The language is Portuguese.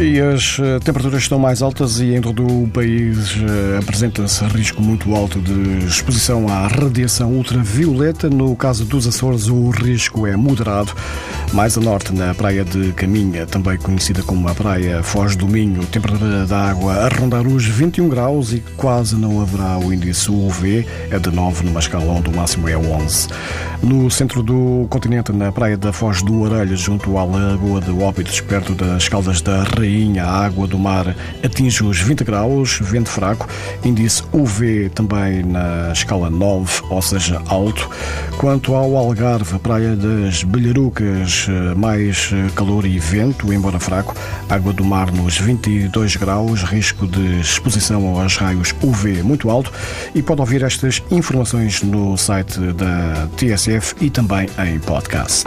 E as eh, temperaturas estão mais altas e em todo o país eh, apresenta-se risco muito alto de exposição à radiação ultravioleta. No caso dos Açores, o risco é moderado. Mais a norte, na praia de Caminha, também conhecida como a praia Foz do Minho, temperatura da água a rondar os 21 graus e quase não haverá o índice UV, é de 9 numa escala onde o máximo é 11. No centro do continente, na praia da Foz do Orelha, junto à Lagoa de Óbidos, perto das Caldas da Rainha, a água do mar atinge os 20 graus, vento fraco, índice UV também na escala 9, ou seja, alto. Quanto ao Algarve, praia das Belharucas, mais calor e vento, embora fraco, água do mar nos 22 graus, risco de exposição aos raios UV muito alto e pode ouvir estas informações no site da TSF e também em podcast.